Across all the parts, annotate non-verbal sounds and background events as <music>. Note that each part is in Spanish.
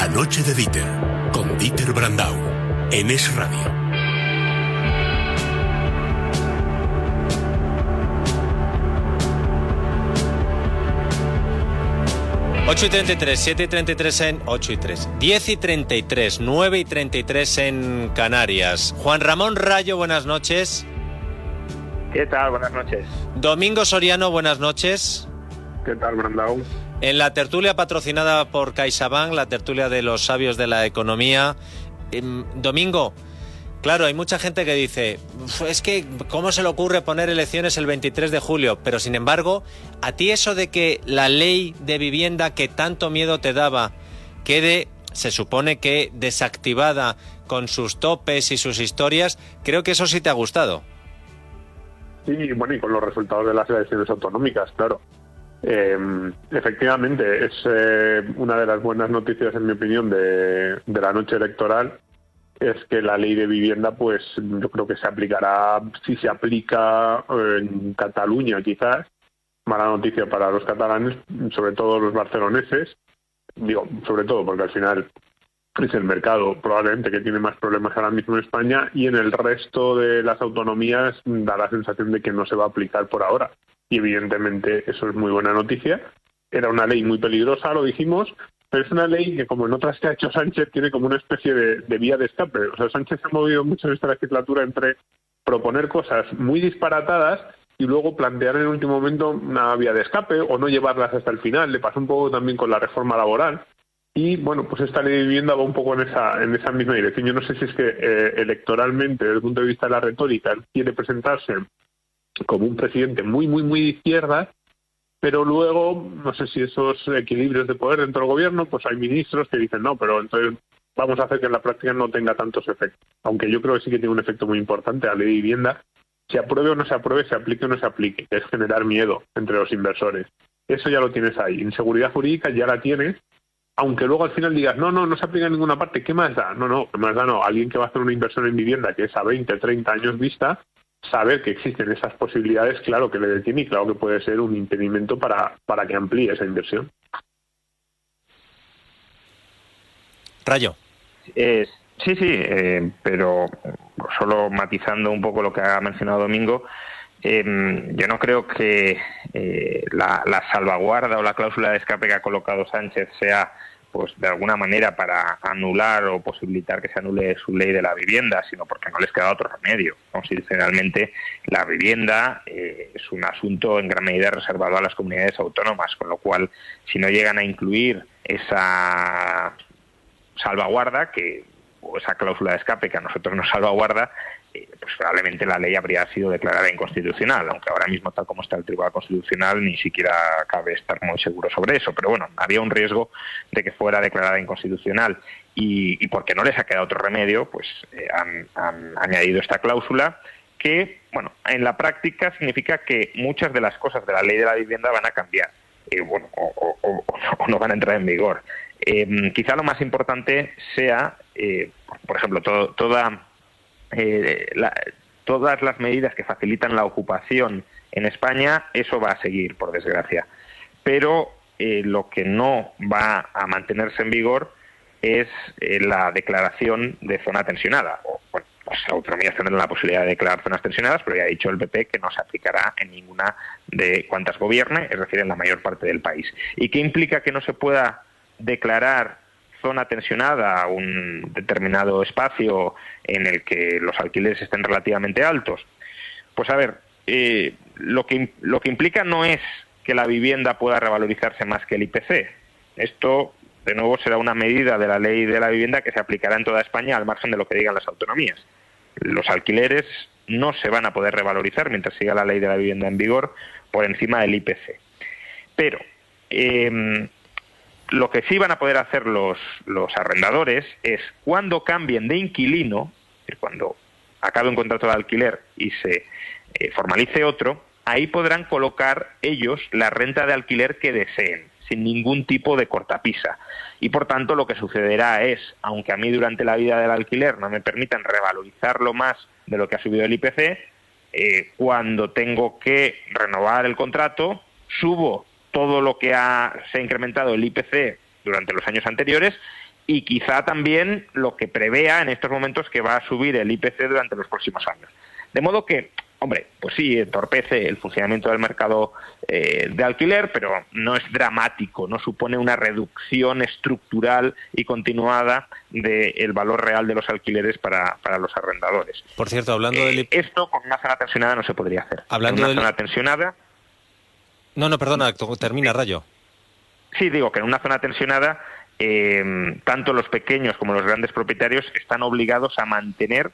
La noche de Dieter, con Dieter Brandau, en Es Radio. 8 y 33, 7 y 33 en 8 y 3, 10 y 33, 9 y 33 en Canarias. Juan Ramón Rayo, buenas noches. ¿Qué tal? Buenas noches. Domingo Soriano, buenas noches. ¿Qué tal, Brandau? En la tertulia patrocinada por CaixaBank, la tertulia de los sabios de la economía. Em, Domingo, claro, hay mucha gente que dice, es que, ¿cómo se le ocurre poner elecciones el 23 de julio? Pero, sin embargo, a ti eso de que la ley de vivienda que tanto miedo te daba quede, se supone que desactivada con sus topes y sus historias, creo que eso sí te ha gustado. Sí, bueno, y con los resultados de las elecciones autonómicas, claro. Eh, efectivamente, es eh, una de las buenas noticias, en mi opinión, de, la noche electoral, es que la ley de vivienda, pues yo creo que se aplicará, si se aplica en Cataluña quizás, mala noticia para los catalanes, sobre todo los barceloneses, digo, sobre todo porque al final es el mercado probablemente que tiene más problemas ahora mismo en España y en el resto de las autonomías da la sensación de que no se va a aplicar por ahora y evidentemente eso es muy buena noticia. Era una ley muy peligrosa, lo dijimos, pero es una ley que, como en otras que ha hecho Sánchez, tiene como una especie de, vía de escape. O sea, Sánchez se ha movido mucho en esta legislatura entre proponer cosas muy disparatadas y luego plantear en el último momento una vía de escape o no llevarlas hasta el final. Le pasó un poco también con la reforma laboral. Y bueno, pues esta ley de vivienda va un poco en esa, en esa misma dirección. Yo no sé si es que eh, electoralmente, desde el punto de vista de la retórica, quiere presentarse como un presidente muy, muy, muy de izquierda, pero luego, no sé si esos equilibrios de poder dentro del gobierno, pues hay ministros que dicen, no, pero entonces vamos a hacer que en la práctica no tenga tantos efectos. Aunque yo creo que sí que tiene un efecto muy importante la ley de vivienda, se apruebe o no se apruebe, se aplique o no se aplique, que es generar miedo entre los inversores. Eso ya lo tienes ahí. Inseguridad jurídica ya la tienes, aunque luego al final digas, no, no, no se aplica en ninguna parte, ¿qué más da? No, no, ¿qué más da? No, alguien que va a hacer una inversión en vivienda que es a 20, 30 años vista, saber que existen esas posibilidades, claro que le detiene y claro que puede ser un impedimento para, para que amplíe esa inversión. Rayo. sí, sí, eh, pero solo matizando un poco lo que ha mencionado Domingo, em, yo no creo que eh, la, la, salvaguarda o la cláusula de escape que ha colocado Sánchez sea pues de alguna manera para anular o posibilitar que se anule su ley de la vivienda, sino porque no les queda otro remedio. Constitucionalmente, la vivienda eh, es un asunto en gran medida reservado a las comunidades autónomas, con lo cual, si no llegan a incluir esa salvaguarda que o esa cláusula de escape que a nosotros nos salvaguarda, pues probablemente la ley habría sido declarada inconstitucional, aunque ahora mismo, tal como está el Tribunal Constitucional, ni siquiera cabe estar muy seguro sobre eso. Pero bueno, había un riesgo de que fuera declarada inconstitucional y, porque no les ha quedado otro remedio, pues eh, han, añadido esta cláusula que, bueno, en la práctica significa que muchas de las cosas de la ley de la vivienda van a cambiar, eh, bueno, o, no van a entrar en vigor. quizá lo más importante sea, por ejemplo, toda eh, todas las medidas que facilitan la ocupación en España, eso va a seguir, por desgracia. Pero eh, lo que no va a mantenerse en vigor es eh, la declaración de zona tensionada. O, bueno, las autonomías tendrán la posibilidad de declarar zonas tensionadas, pero ya ha dicho el PP que no se aplicará en ninguna de cuantas gobierne, es decir, en la mayor parte del país. ¿Y qué implica que no se pueda declarar zona tensionada, un determinado espacio en el que los alquileres estén relativamente altos. Pues a ver, eh, lo, que, lo que implica no es que la vivienda pueda revalorizarse más que el IPC. Esto, de nuevo, será una medida de la ley de la vivienda que se aplicará en toda España al margen de lo que digan las autonomías. Los alquileres no se van a poder revalorizar mientras siga la ley de la vivienda en vigor por encima del IPC. Pero eh, lo que sí van a poder hacer los, los arrendadores es cuando cambien de inquilino, cuando acabe un contrato de alquiler y se eh, formalice otro, ahí podrán colocar ellos la renta de alquiler que deseen, sin ningún tipo de cortapisa. Y por tanto lo que sucederá es, aunque a mí durante la vida del alquiler no me permitan revalorizarlo más de lo que ha subido el IPC, eh, cuando tengo que renovar el contrato, subo todo lo que ha, se ha incrementado el IPC durante los años anteriores y quizá también lo que prevea en estos momentos que va a subir el IPC durante los próximos años. De modo que hombre, pues sí, entorpece el funcionamiento del mercado eh, de alquiler, pero no es dramático, no supone una reducción estructural y continuada del valor real de los alquileres para, los arrendadores. Por cierto, hablando de... Eh, esto con una zona tensionada no se podría hacer. Hablando de una zona tensionada... No, no, perdona, termina, Rayo. Sí, digo que en una zona tensionada eh, tanto los pequeños como los grandes propietarios están obligados a mantener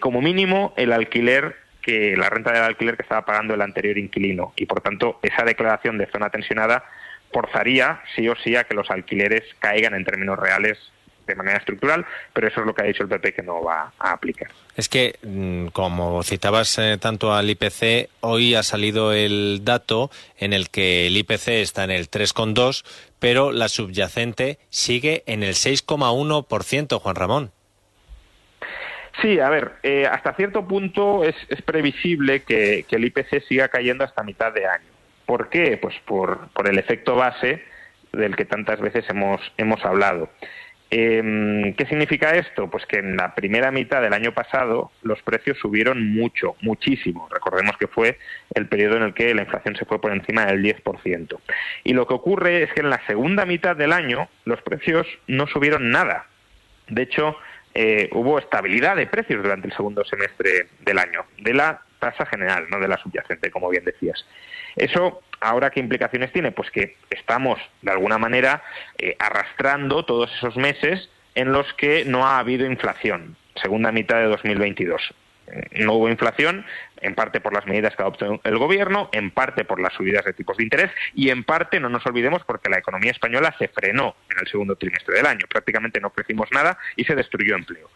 como mínimo el alquiler que la renta del alquiler que estaba pagando el anterior inquilino y por tanto esa declaración de zona tensionada forzaría sí o sí a que los alquileres caigan en términos reales de manera estructural, pero eso es lo que ha dicho el PP que no va a aplicar. Es que, mm, como citabas eh, tanto al IPC, hoy ha salido el dato en el que el IPC está en el 3,2, pero la subyacente sigue en el 6,1%, Juan Ramón. Sí, a ver, eh, hasta cierto punto es, previsible que, el IPC siga cayendo hasta mitad de año. ¿Por qué? Pues por, el efecto base del que tantas veces hemos, hemos hablado. Em, ¿Qué significa esto? Pues que en la primera mitad del año pasado los precios subieron mucho, muchísimo. Recordemos que fue el periodo en el que la inflación se fue por encima del 10%. Y lo que ocurre es que en la segunda mitad del año los precios no subieron nada. De hecho, eh, hubo estabilidad de precios durante el segundo semestre del año, de la tasa general, no de la subyacente, como bien decías. Eso, ahora, ¿qué implicaciones tiene? Pues que estamos, de alguna manera, eh, arrastrando todos esos meses en los que no ha habido inflación, segunda mitad de 2022 no hubo inflación, en parte por las medidas que adoptó el gobierno, en parte por las subidas de tipos de interés y en parte, no nos olvidemos, porque la economía española se frenó en el segundo trimestre del año. Prácticamente no crecimos nada y se destruyó empleo.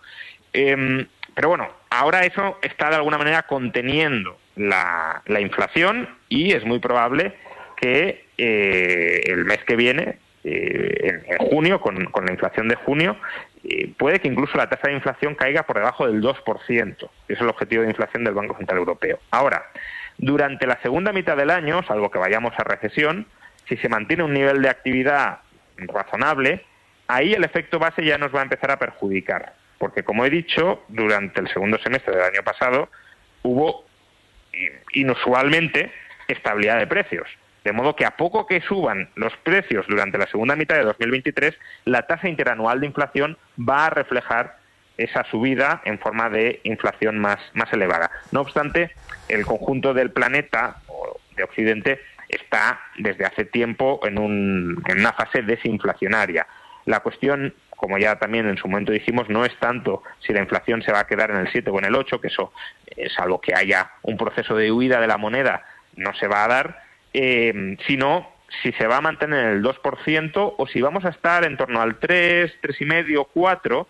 Em, pero bueno, ahora eso está de alguna manera conteniendo la, inflación y es muy probable que eh, el mes que viene, eh, en, junio, con, la inflación de junio, puede que incluso la tasa de inflación caiga por debajo del 2%. Ese es el objetivo de inflación del Banco Central Europeo. Ahora, durante la segunda mitad del año, salvo que vayamos a recesión, si se mantiene un nivel de actividad razonable, ahí el efecto base ya nos va a empezar a perjudicar. Porque, como he dicho, durante el segundo semestre del año pasado hubo inusualmente estabilidad de precios. De modo que a poco que suban los precios durante la segunda mitad de 2023, la tasa interanual de inflación va a reflejar esa subida en forma de inflación más, más elevada. No obstante, el conjunto del planeta o de Occidente está desde hace tiempo en, un, en una fase desinflacionaria. La cuestión, como ya también en su momento dijimos, no es tanto si la inflación se va a quedar en el 7 o en el 8, que eso, es algo que haya un proceso de huida de la moneda, no se va a dar, eh, sino si se va a mantener en el 2% o si vamos a estar en torno al 3, 3,5, 4,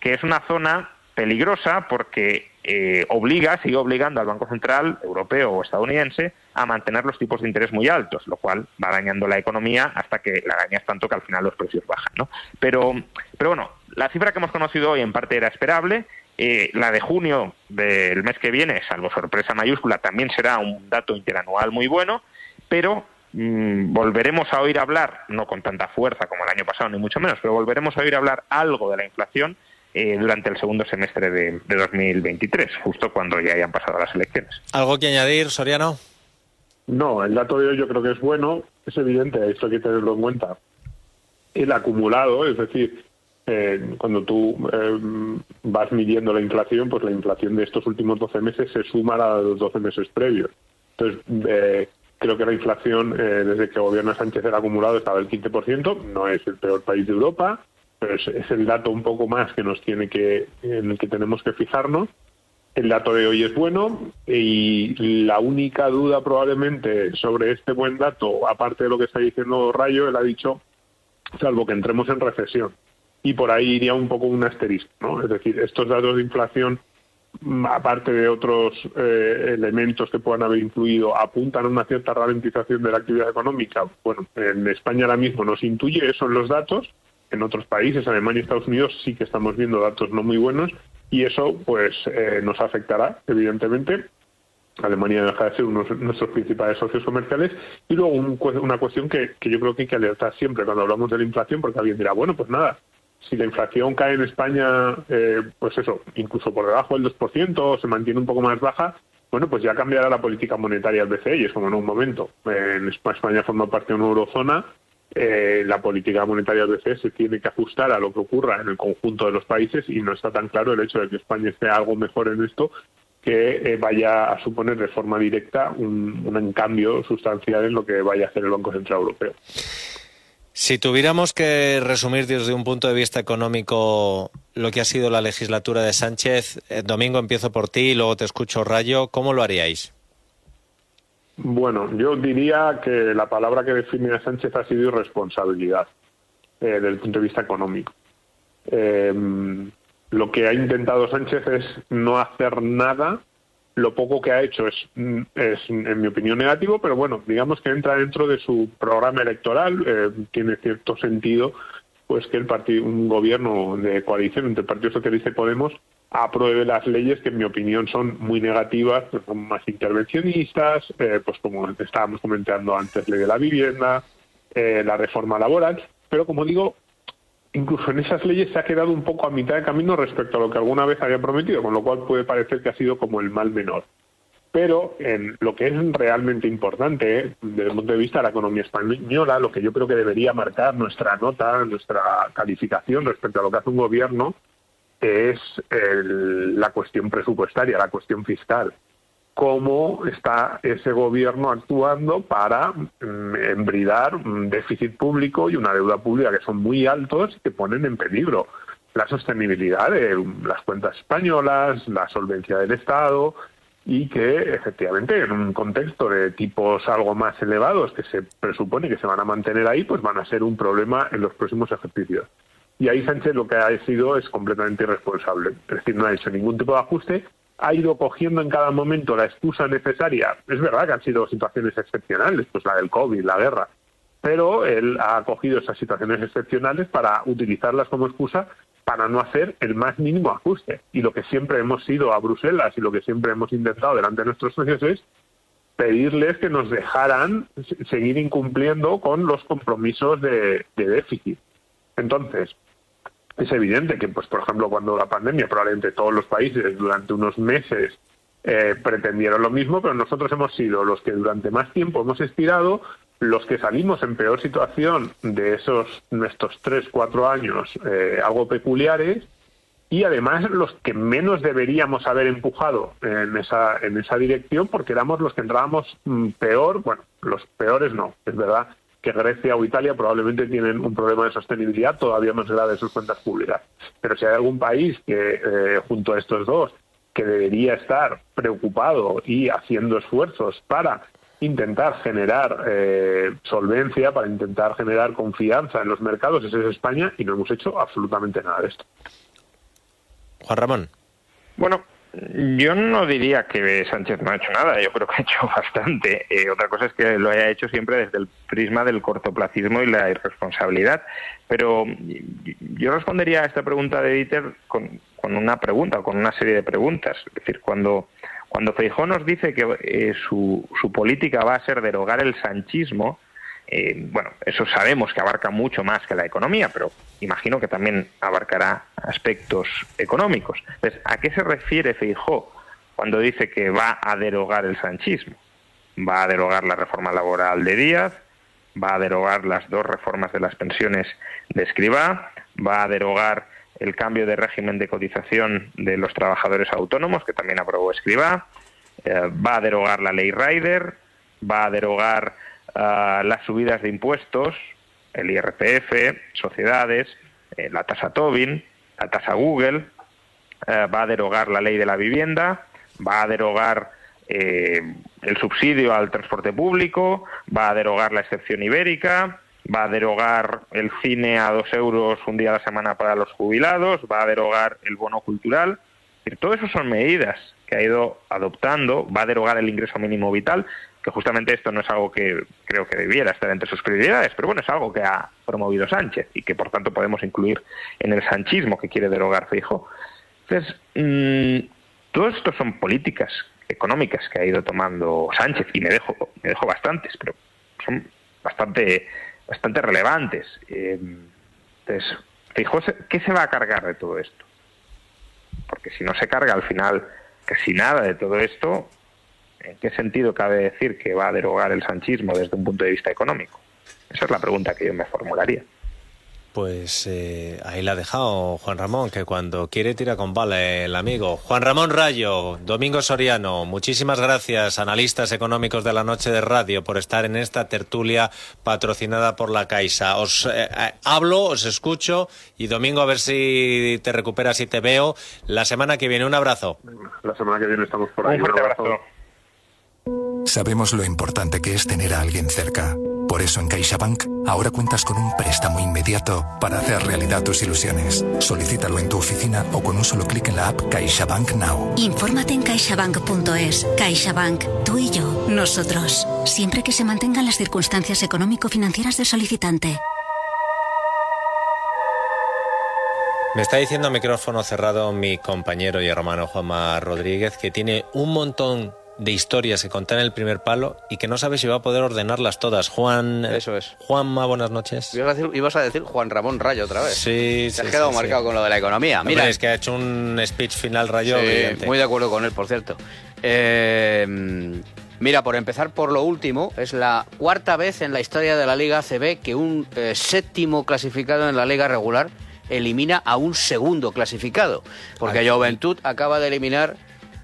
que es una zona peligrosa porque eh, obliga, sigue obligando al Banco Central Europeo o estadounidense a mantener los tipos de interés muy altos, lo cual va dañando la economía hasta que la dañas tanto que al final los precios bajan. ¿no? Pero, pero bueno, la cifra que hemos conocido hoy en parte era esperable. Eh, la de junio del mes que viene, salvo sorpresa mayúscula, también será un dato interanual muy bueno pero mm, volveremos a oír hablar, no con tanta fuerza como el año pasado, ni mucho menos, pero volveremos a oír hablar algo de la inflación eh, durante el segundo semestre de, 2023, justo cuando ya hayan pasado las elecciones. ¿Algo que añadir, Soriano? No, el dato de hoy yo creo que es bueno, es evidente, esto hay que tenerlo en cuenta. El acumulado, es decir, eh, cuando tú eh, vas midiendo la inflación, pues la inflación de estos últimos 12 meses se suma a los 12 meses previos. Entonces, eh, Creo que la inflación, eh, desde que gobierna Sánchez el acumulado, estaba el 15%. No es el peor país de Europa, pero es, el dato un poco más que nos tiene que, en el que tenemos que fijarnos. El dato de hoy es bueno y la única duda probablemente sobre este buen dato, aparte de lo que está diciendo Rayo, él ha dicho, salvo que entremos en recesión. Y por ahí iría un poco un asterisco, ¿no? Es decir, estos datos de inflación aparte de otros eh, elementos que puedan haber influido, apuntan a una cierta ralentización de la actividad económica. Bueno, en España ahora mismo nos intuye eso en los datos. En otros países, Alemania y Estados Unidos, sí que estamos viendo datos no muy buenos y eso pues eh, nos afectará, evidentemente. Alemania deja de ser uno de nuestros principales socios comerciales. Y luego una cuestión que, que yo creo que hay que alertar siempre cuando hablamos de la inflación, porque alguien dirá, bueno, pues nada, si la inflación cae en España, eh, pues eso, incluso por debajo del 2% o se mantiene un poco más baja, bueno, pues ya cambiará la política monetaria del BCE y es como en un momento. En España forma parte de una eurozona, eh, la política monetaria del BCE se tiene que ajustar a lo que ocurra en el conjunto de los países y no está tan claro el hecho de que España esté algo mejor en esto que eh, vaya a suponer de forma directa un, un cambio sustancial en lo que vaya a hacer el Banco Central Europeo. Si tuviéramos que resumir desde un punto de vista económico lo que ha sido la legislatura de Sánchez, eh, Domingo empiezo por ti y luego te escucho Rayo, ¿cómo lo haríais? Bueno, yo diría que la palabra que define a Sánchez ha sido irresponsabilidad eh, desde el punto de vista económico. Eh, lo que ha intentado Sánchez es no hacer nada lo poco que ha hecho es, en mi opinión, negativo, pero bueno, digamos que entra dentro de su programa electoral, eh, tiene cierto sentido pues que el partido, un gobierno de coalición entre el Partido Socialista y Podemos apruebe las leyes que en mi opinión son muy negativas, son más intervencionistas, eh, pues como estábamos comentando antes, ley de la vivienda, eh, la reforma laboral, pero como digo, incluso en esas leyes se ha quedado un poco a mitad de camino respecto a lo que alguna vez había prometido, con lo cual puede parecer que ha sido como el mal menor. Pero en lo que es realmente importante, desde el punto de vista de la economía española, lo que yo creo que debería marcar nuestra nota, nuestra calificación respecto a lo que hace un gobierno, es la cuestión presupuestaria, la cuestión fiscal cómo está ese gobierno actuando para mm, embridar un déficit público y una deuda pública que son muy altos y que ponen en peligro la sostenibilidad de las cuentas españolas, la solvencia del Estado y que efectivamente en un contexto de tipos algo más elevados que se presupone que se van a mantener ahí, pues van a ser un problema en los próximos ejercicios. Y ahí Sánchez lo que ha sido es completamente irresponsable. Es decir, no ha hecho ningún tipo de ajuste ha ido cogiendo en cada momento la excusa necesaria. Es verdad que han sido situaciones excepcionales, pues la del COVID, la guerra, pero él ha cogido esas situaciones excepcionales para utilizarlas como excusa para no hacer el más mínimo ajuste. Y lo que siempre hemos ido a Bruselas y lo que siempre hemos intentado delante de nuestros socios es pedirles que nos dejaran seguir incumpliendo con los compromisos de déficit. Entonces, es evidente que, pues, por ejemplo, cuando la pandemia, probablemente todos los países durante unos meses eh, pretendieron lo mismo, pero nosotros hemos sido los que durante más tiempo hemos estirado, los que salimos en peor situación de esos nuestros tres, cuatro años eh, algo peculiares y además los que menos deberíamos haber empujado en esa, en esa dirección porque éramos los que entrábamos mm, peor, bueno, los peores no, es verdad, que Grecia o Italia probablemente tienen un problema de sostenibilidad todavía más grave en sus cuentas públicas. Pero si hay algún país que, eh, junto a estos dos, que debería estar preocupado y haciendo esfuerzos para intentar generar eh, solvencia, para intentar generar confianza en los mercados, ese es España y no hemos hecho absolutamente nada de esto. Juan Ramón. Bueno, yo no diría que Sánchez no ha hecho nada, yo creo que ha hecho <laughs> bastante. Eh, otra cosa es que lo haya hecho siempre desde el prisma del cortoplacismo y la irresponsabilidad. Pero yo respondería a esta pregunta de Dieter con, una pregunta, con una serie de preguntas. Es decir, cuando, cuando Feijó nos dice que eh, su, su política va a ser derogar el sanchismo, eh, bueno, eso sabemos que abarca mucho más que la economía, pero imagino que también abarcará aspectos económicos. Entonces, ¿a qué se refiere Feijó cuando dice que va a derogar el sanchismo? Va a derogar la reforma laboral de Díaz, va a derogar las dos reformas de las pensiones de Escribá, va a derogar el cambio de régimen de cotización de los trabajadores autónomos, que también aprobó Escribá, eh, va a derogar la ley Rider, va a derogar las subidas de impuestos, el IRPF, sociedades, eh, la tasa Tobin, la tasa Google, eh, va a derogar la ley de la vivienda, va a derogar eh, el subsidio al transporte público, va a derogar la excepción ibérica, va a derogar el cine a dos euros un día a la semana para los jubilados, va a derogar el bono cultural. Todo eso son medidas que ha ido adoptando, va a derogar el ingreso mínimo vital que justamente esto no es algo que creo que debiera estar entre sus prioridades, pero bueno, es algo que ha promovido Sánchez y que por tanto podemos incluir en el sanchismo que quiere derogar Fijo. Entonces, mmm, todo esto son políticas económicas que ha ido tomando Sánchez y me dejo, me dejo bastantes, pero son bastante, bastante relevantes. Eh, entonces, Fijo, ¿qué se va a cargar de todo esto? Porque si no se carga al final casi nada de todo esto, ¿en qué sentido cabe decir que va a derogar el sanchismo desde un punto de vista económico? Esa es la pregunta que yo me formularía. Pues eh, ahí la ha dejado Juan Ramón, que cuando quiere tira con bala el amigo. Juan Ramón Rayo, Domingo Soriano, muchísimas gracias, analistas económicos de la noche de radio, por estar en esta tertulia patrocinada por la Caixa. Os eh, eh, hablo, os escucho y Domingo a ver si te recuperas y te veo la semana que viene. Un abrazo. La semana que viene estamos por ahí. Un fuerte abrazo. Sabemos lo importante que es tener a alguien cerca. Por eso en CaixaBank ahora cuentas con un préstamo inmediato para hacer realidad tus ilusiones. Solicítalo en tu oficina o con un solo clic en la app CaixaBank Now. Infórmate en caixabank.es. CaixaBank, tú y yo, nosotros. Siempre que se mantengan las circunstancias económico-financieras del solicitante. Me está diciendo a micrófono cerrado mi compañero y hermano Juanma Rodríguez que tiene un montón de historias que contar en el primer palo y que no sabe si va a poder ordenarlas todas. Juan. Eso es. Juanma, buenas noches. Ibas a decir, ibas a decir Juan Ramón Rayo otra vez. Sí, Te sí, has quedado sí, marcado sí. con lo de la economía. Hombre, Mira, es que ha hecho un speech final Rayo. Muy de acuerdo con él, por cierto. Eh, mira, por empezar por lo último, es la cuarta vez en la historia de la Liga ACB que un eh, séptimo clasificado en la Liga regular elimina a un segundo clasificado. Porque Juventud acaba de eliminar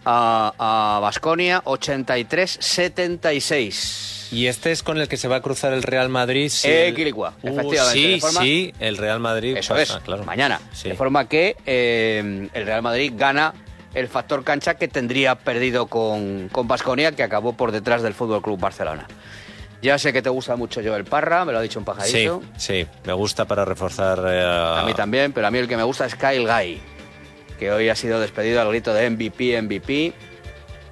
a Basconia 83-76. Y este es con el que se va a cruzar el Real Madrid. sí, Eh, el- Quilicua, Uh, efectivamente, Sí, de forma- sí, el Real Madrid. Eso pasa, es, claro. mañana. Sí. De forma que eh, el Real Madrid gana el factor cancha que tendría perdido con con Basconia, que acabó por detrás del Fútbol Club Barcelona. Ya sé que te gusta mucho Joel Parra, me lo ha dicho un Sí, pajarito. sí, me gusta para reforzar. eh, A mí también, pero a mí el que me gusta es Kyle Guy, que hoy ha sido despedido al grito de MVP, MVP.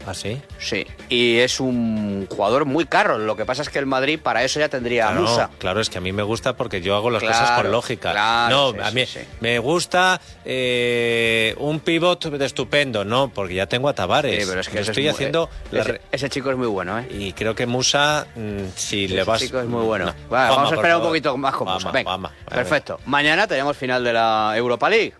¿Ah, sí? Sí, y es un jugador muy caro. Lo que pasa es que el Madrid para eso ya tendría a Musa. claro, es que a mí me gusta porque yo hago las Claro, cosas con lógica. claro, no, sí, a mí sí. me gusta eh, un pivot estupendo, no, porque ya tengo a Tavares. Sí, pero es que ese es estoy muy- haciendo la ese, ese chico es muy bueno, ¿eh? y creo que Musa, mm, si le Ese vas. chico es muy bueno. No. Vale, vamos a esperar un poquito más con Musa. Venga, vamos. perfecto. Mañana tenemos final de la Europa League.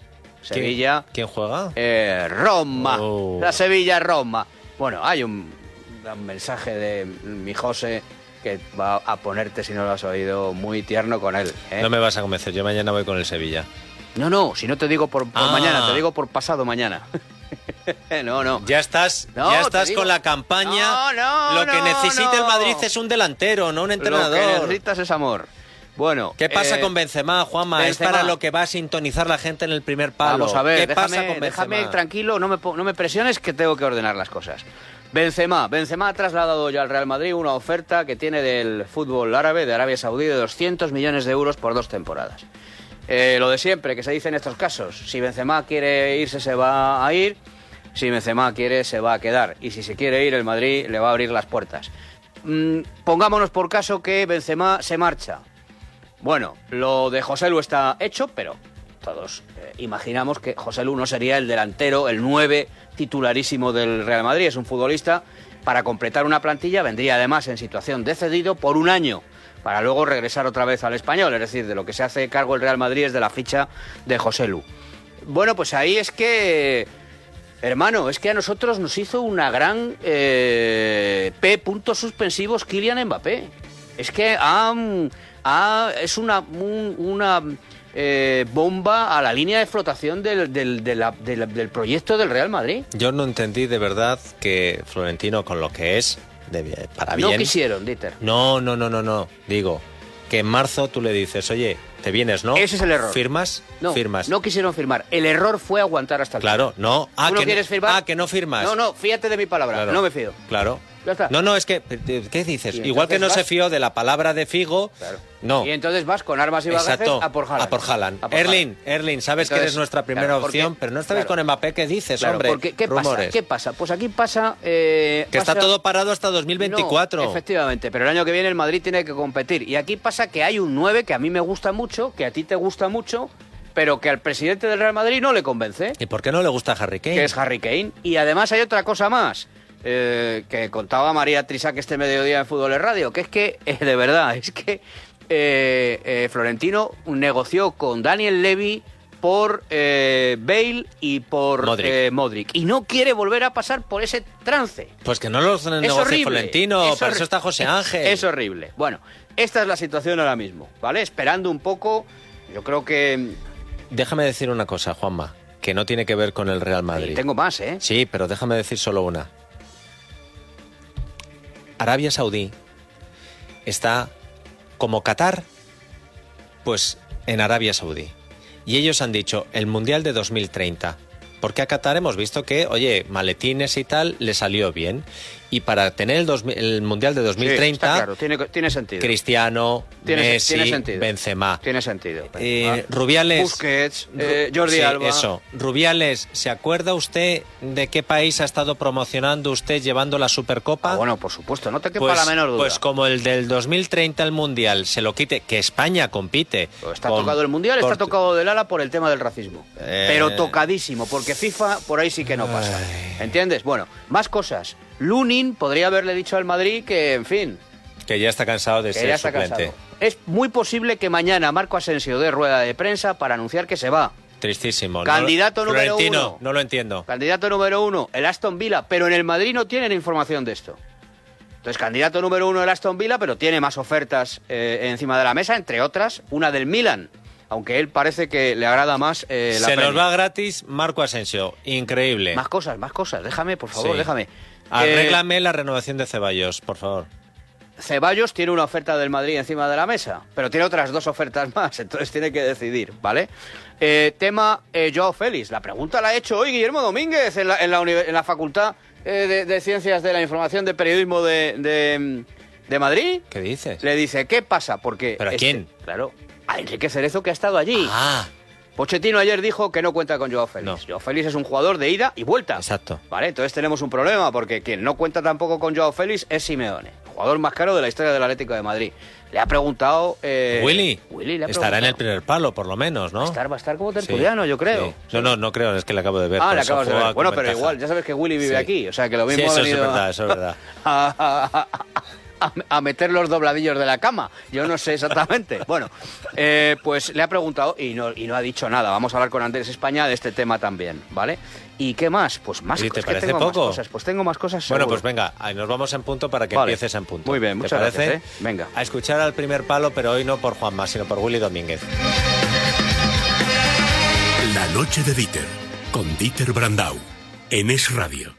¿Quién- Sevilla, ¿Quién juega? eh, Roma. Oh. La Sevilla-Roma. Bueno, hay un, un mensaje de mi José que va a ponerte, si no lo has oído, muy tierno con él. ¿eh? No me vas a convencer, yo mañana voy con el Sevilla. No, no, si no te digo por, por Ah. mañana, te digo por pasado mañana. <laughs> no, no. Ya estás, No, ya estás con la campaña. No, no, Lo que necesita el. Madrid es un delantero, no un Lo que entrenador. necesitas es amor. Bueno. ¿Qué pasa eh, con Benzema, Juanma? Benzema. Es para lo que va a sintonizar la gente en el primer palo. Vamos a ver, ¿Qué déjame, pasa con déjame tranquilo, no me, po- no me presiones que tengo que ordenar las cosas. Benzema, Benzema ha trasladado ya al Real Madrid una oferta que tiene del fútbol árabe, de Arabia Saudí, de 200 millones de euros por dos temporadas. Eh, lo de siempre, que se dice en estos casos, si Benzema quiere irse se va a ir, si Benzema quiere se va a quedar, y si se quiere ir el Madrid le va a abrir las puertas. Mm, pongámonos por caso que Benzema se marcha, bueno, lo de José Lu está hecho, pero todos eh, imaginamos que José Lu no sería el delantero, el 9 titularísimo del Real Madrid. Es un futbolista para completar una plantilla, vendría además en situación de cedido por un año, para luego regresar otra vez al español. Es decir, de lo que se hace cargo el Real Madrid es de la ficha de José Lu. Bueno, pues ahí es que Hermano, es que a nosotros nos hizo una gran eh, P. puntos suspensivos Kylian Mbappé. Es que ha, es una, un- una eh, bomba a la línea de flotación del, del- de la- del proyecto del Real Madrid. Yo no entendí de verdad que Florentino, con lo que es, de para bien. No quisieron, Dieter. No, no, no, no, no. Digo, que en marzo tú le dices, oye, te vienes, ¿no? Ese es el error. ¿Firmas? No, Firmas. no quisieron firmar. El error fue aguantar hasta el Claro, no. Ah, ¿Tú no que quieres firmar? Ah, que no firmas. No, no, fíjate de mi palabra. Claro. No me fío. Claro. Ya está. No, no, es que, ¿qué dices? Igual que no se fió de la palabra de Figo, Claro. no. Y entonces vas con armas y bagajes Exacto, a por Haaland. A por Haaland. Erling. Erling, sabes que eres nuestra primera claro, porque- opción, pero no estabais claro. con Mbappé, ¿qué dices, hombre? porque ¿qué pasa? Rumores. ¿Qué pasa? Pues aquí pasa... eh, Que está pasa- todo parado hasta 2024. No, efectivamente, pero el año que viene el Madrid tiene que competir. Y aquí pasa que hay un 9 que a mí me gusta mucho, que a ti te gusta mucho, pero que al presidente del Real Madrid no le convence, ¿Y por qué no le gusta a Harry Kane? que es Harry Kane. Y además hay otra cosa más. Eh, que contaba María Trisac este mediodía en Fútbol en Radio, que es que, eh, de verdad, es que eh, eh, Florentino negoció con Daniel Levy por eh, Bale y por Modric. Modric. Y no quiere volver a pasar por ese trance. Pues que no los negocie. Florentino, Es para eso está José Ángel. Es horrible. Bueno, esta es la situación ahora mismo, ¿vale? Esperando un poco, yo creo que... Déjame decir una cosa, Juanma, que no tiene que ver con el Real Madrid. Tengo más, ¿eh? Sí, pero déjame decir solo una. Arabia Saudí está como Qatar, pues en Arabia Saudí. Y ellos han dicho el Mundial de 2030. Porque a Qatar hemos visto que, oye, maletines y tal, le salió bien. Y para tener el, 2000 el Mundial de Sí, 2030, está claro, tiene, tiene sentido. Cristiano, Tiene- Messi, tiene sentido. Benzema. Tiene sentido. Eh, Rubiales. Busquets, eh, Jordi sí, Alba. Eso. Rubiales, ¿se acuerda usted de qué país ha estado promocionando usted llevando la Supercopa? Ah, bueno, por supuesto, no te quepa pues, la menor duda. pues como el del 2030 el Mundial se lo quite, que España compite. Está con tocado el Mundial, está Portu- tocado del ala por el tema del racismo. Eh. Pero tocadísimo, porque FIFA por ahí sí que no pasa. ¿Entiendes? Bueno, más cosas. Lunin podría haberle dicho al Madrid que, en fin, Que ya está cansado de ser suplente. cansado. Es muy posible que mañana Marco Asensio dé rueda de prensa para anunciar que se va. Tristísimo. No- Candidato número uno. no lo entiendo. Candidato número uno, el Aston Villa, pero en el Madrid no tienen información de esto. Entonces, candidato número uno el Aston Villa, pero tiene más ofertas eh, encima de la mesa, entre otras, una del Milan. Aunque él parece que le agrada más eh, la se nos va gratis Marco Asensio. Increíble. Más cosas, más cosas. Déjame, por favor, Sí. déjame. Eh, Arréglame la renovación de Ceballos, por favor. Ceballos tiene una oferta del Madrid encima de la mesa, pero tiene otras dos ofertas más, <laughs> entonces tiene que decidir, ¿vale? Eh, tema eh, Joao Félix. La pregunta la ha hecho hoy Guillermo Domínguez en la, en la, en la Facultad eh, de, de Ciencias de la Información de Periodismo de, de, de Madrid. ¿Qué dices? Le dice, ¿qué pasa? Porque... ¿Pero a este- quién? Claro, a Enrique Cerezo que ha estado allí. Ah, Pochettino ayer dijo que no cuenta con Joao Félix. No. Joao Félix es un jugador de ida y vuelta. exacto. Vale, entonces tenemos un problema porque quien no cuenta tampoco con Joao Félix es Simeone, jugador más caro de la historia del Atlético de Madrid. Le ha preguntado... eh, Willy, Willy le ha estará en el primer palo, por lo menos, ¿no? Va a estar, va a estar como Sí, tertuliano, yo creo. sí. No, no, no creo, es que le acabo de ver. Ah, le acabas de ver. Bueno, pero ventaja. igual, ya sabes que Willy vive Sí. aquí, o sea que lo Sí, mismo eso ha es venido verdad, eso es verdad. <laughs> a, meter los dobladillos de la cama. Yo no sé exactamente. <laughs> Bueno, eh, pues le ha preguntado y no, y no ha dicho nada. Vamos a hablar con Andrés España de este tema también, ¿vale? ¿Y qué más? Pues más Oye, ¿te es que parece tengo más poco? cosas. Pues tengo más cosas. Bueno, pues venga, ahí nos vamos en punto para que Vale. empieces en punto. Muy bien, ¿Te muchas parece? gracias, ¿eh? Venga. A escuchar al primer palo, pero hoy no por Juanma, sino por Willy Domínguez. La noche de Dieter, con Dieter Brandau, en Es Radio.